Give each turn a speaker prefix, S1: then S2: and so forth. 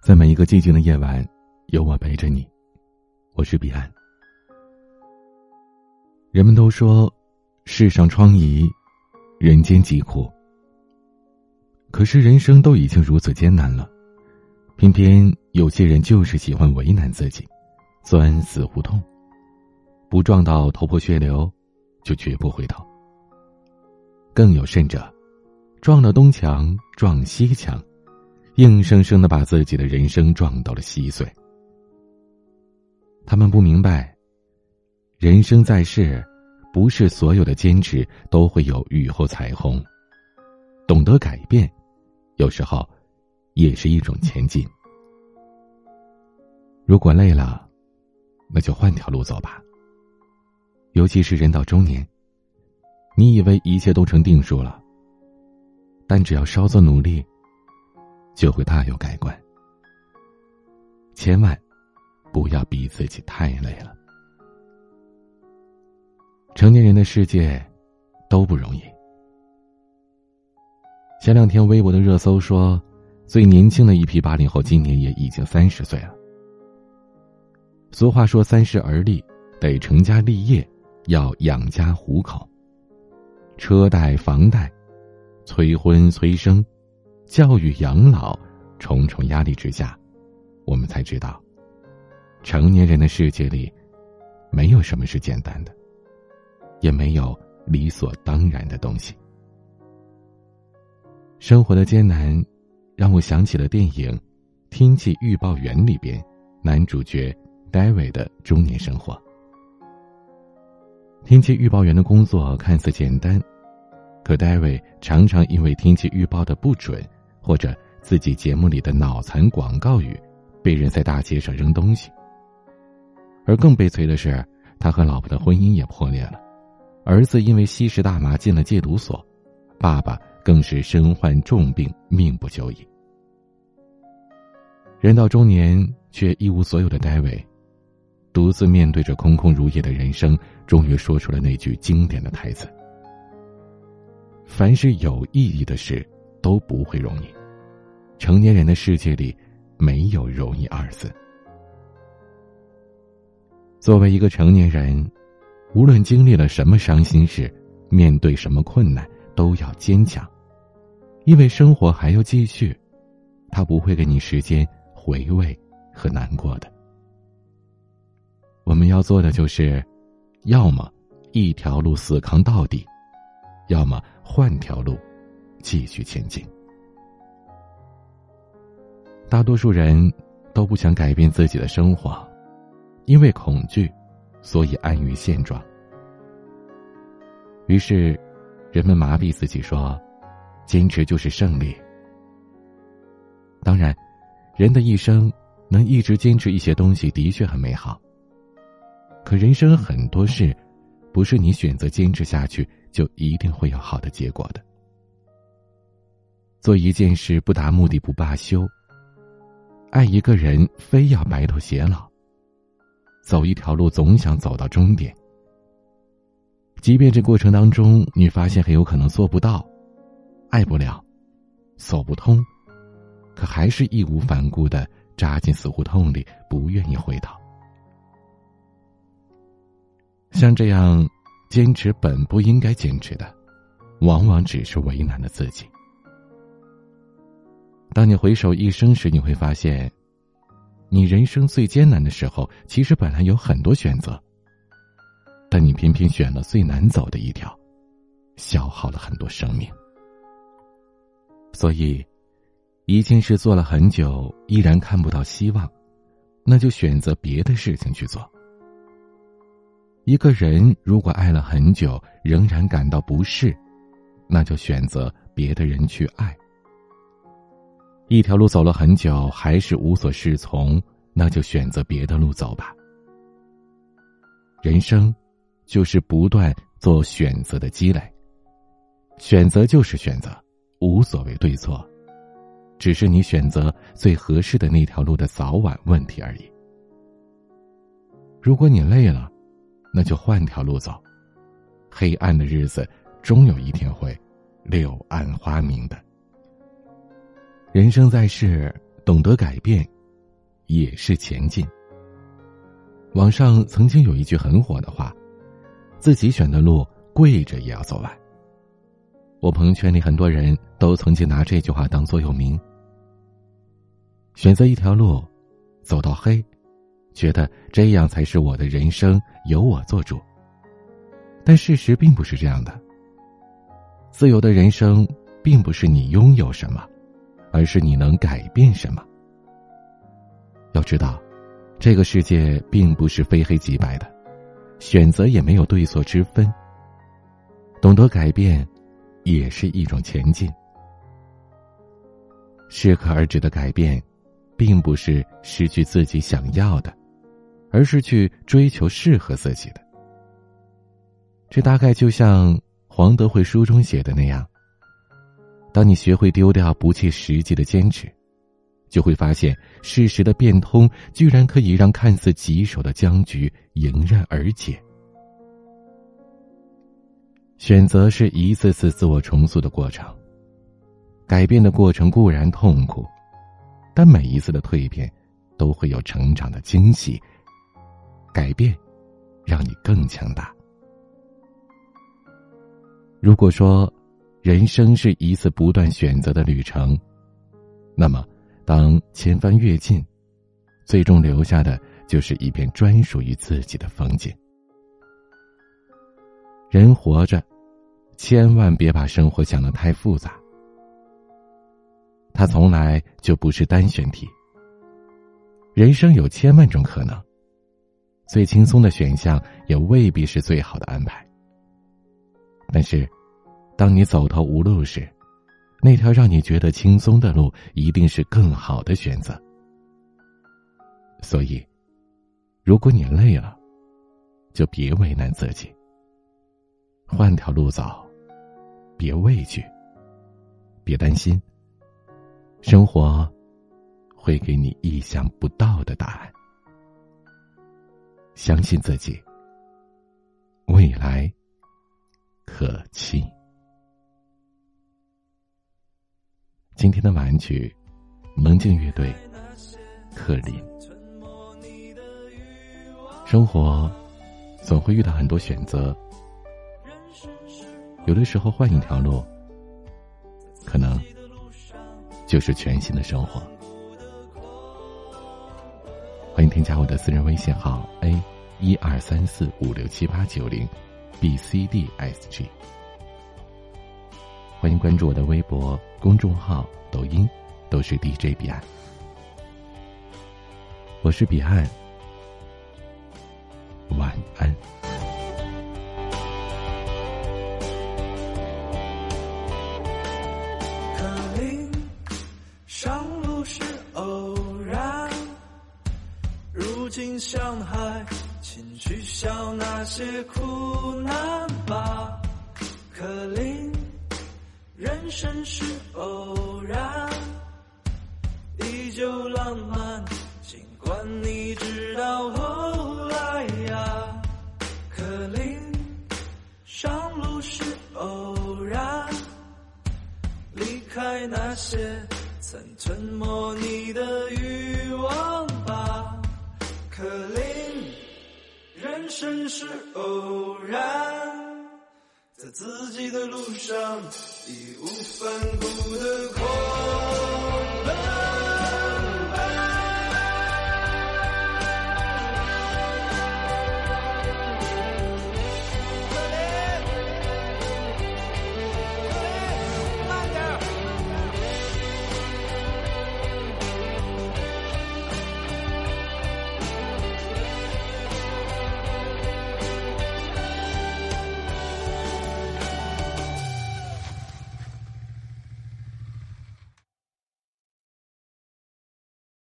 S1: 在每一个寂静的夜晚，有我陪着你。我是彼岸。人们都说，世上疮痍，人间疾苦。可是人生都已经如此艰难了，偏偏有些人就是喜欢为难自己，钻死胡同，不撞到头破血流，就绝不回头。更有甚者，撞了东墙撞西墙。硬生生的把自己的人生撞到了稀碎。他们不明白，人生在世，不是所有的坚持都会有雨后彩虹。懂得改变，有时候也是一种前进。如果累了，那就换条路走吧。尤其是人到中年，你以为一切都成定数了，但只要稍作努力。就会大有改观。千万不要逼自己太累了。成年人的世界都不容易。前两天微博的热搜说，最年轻的一批八零后今年也已经三十岁了。俗话说：“三十而立，得成家立业，要养家糊口。”车贷、房贷，催婚催生。教育、养老，重重压力之下，我们才知道，成年人的世界里，没有什么是简单的，也没有理所当然的东西。生活的艰难，让我想起了电影《天气预报员》里边男主角 David 的中年生活。天气预报员的工作看似简单，可 David 常常因为天气预报的不准。或者自己节目里的脑残广告语，被人在大街上扔东西。而更悲催的是，他和老婆的婚姻也破裂了，儿子因为吸食大麻进了戒毒所，爸爸更是身患重病，命不久矣。人到中年却一无所有的戴维，独自面对着空空如也的人生，终于说出了那句经典的台词：“凡是有意义的事，都不会容易。”成年人的世界里，没有容易二字。作为一个成年人，无论经历了什么伤心事，面对什么困难，都要坚强，因为生活还要继续，他不会给你时间回味和难过的。我们要做的就是，要么一条路死扛到底，要么换条路继续前进。大多数人都不想改变自己的生活，因为恐惧，所以安于现状。于是，人们麻痹自己说：“坚持就是胜利。”当然，人的一生能一直坚持一些东西的确很美好。可人生很多事，不是你选择坚持下去就一定会有好的结果的。做一件事不达目的不罢休。爱一个人，非要白头偕老。走一条路，总想走到终点。即便这过程当中，你发现很有可能做不到，爱不了，走不通，可还是义无反顾的扎进死胡同里，不愿意回头。像这样坚持本不应该坚持的，往往只是为难了自己。当你回首一生时，你会发现，你人生最艰难的时候，其实本来有很多选择，但你偏偏选了最难走的一条，消耗了很多生命。所以，一件事做了很久依然看不到希望，那就选择别的事情去做。一个人如果爱了很久仍然感到不适，那就选择别的人去爱。一条路走了很久，还是无所适从，那就选择别的路走吧。人生，就是不断做选择的积累。选择就是选择，无所谓对错，只是你选择最合适的那条路的早晚问题而已。如果你累了，那就换条路走。黑暗的日子，终有一天会柳暗花明的。人生在世，懂得改变，也是前进。网上曾经有一句很火的话：“自己选的路，跪着也要走完。”我朋友圈里很多人都曾经拿这句话当座右铭。选择一条路，走到黑，觉得这样才是我的人生，由我做主。但事实并不是这样的。自由的人生，并不是你拥有什么，而是你能改变什么。要知道，这个世界并不是非黑即白的，选择也没有对错之分。懂得改变。也是一种前进。适可而止的改变，并不是失去自己想要的，而是去追求适合自己的。这大概就像黄德惠书中写的那样：，当你学会丢掉不切实际的坚持，就会发现事实的变通居然可以让看似棘手的僵局迎刃而解。选择是一次次自我重塑的过程，改变的过程固然痛苦，但每一次的蜕变，都会有成长的惊喜。改变，让你更强大。如果说，人生是一次不断选择的旅程，那么，当千帆阅尽，最终留下的就是一片专属于自己的风景。人活着，千万别把生活想得太复杂。它从来就不是单选题。人生有千万种可能，最轻松的选项也未必是最好的安排。但是，当你走投无路时，那条让你觉得轻松的路，一定是更好的选择。所以，如果你累了，就别为难自己。换条路走，别畏惧，别担心。生活会给你意想不到的答案。相信自己，未来可期。今天的晚曲，蒙静乐队，克林。生活总会遇到很多选择。有的时候换一条路，可能就是全新的生活。欢迎添加我的私人微信号 a 一二三四五六七八九零 b c d s g。欢迎关注我的微博、公众号、抖音，都是 DJ 彼岸。我是彼岸，晚安。
S2: 可林上路是偶然，如今向海，请取消那些苦难吧。可林人生是偶然，依旧浪漫。尽管你知道后来呀，可怜上路是偶然，离开那些曾吞没你的欲望吧。可怜，人生是偶然，在自己的路上义无反顾的狂奔。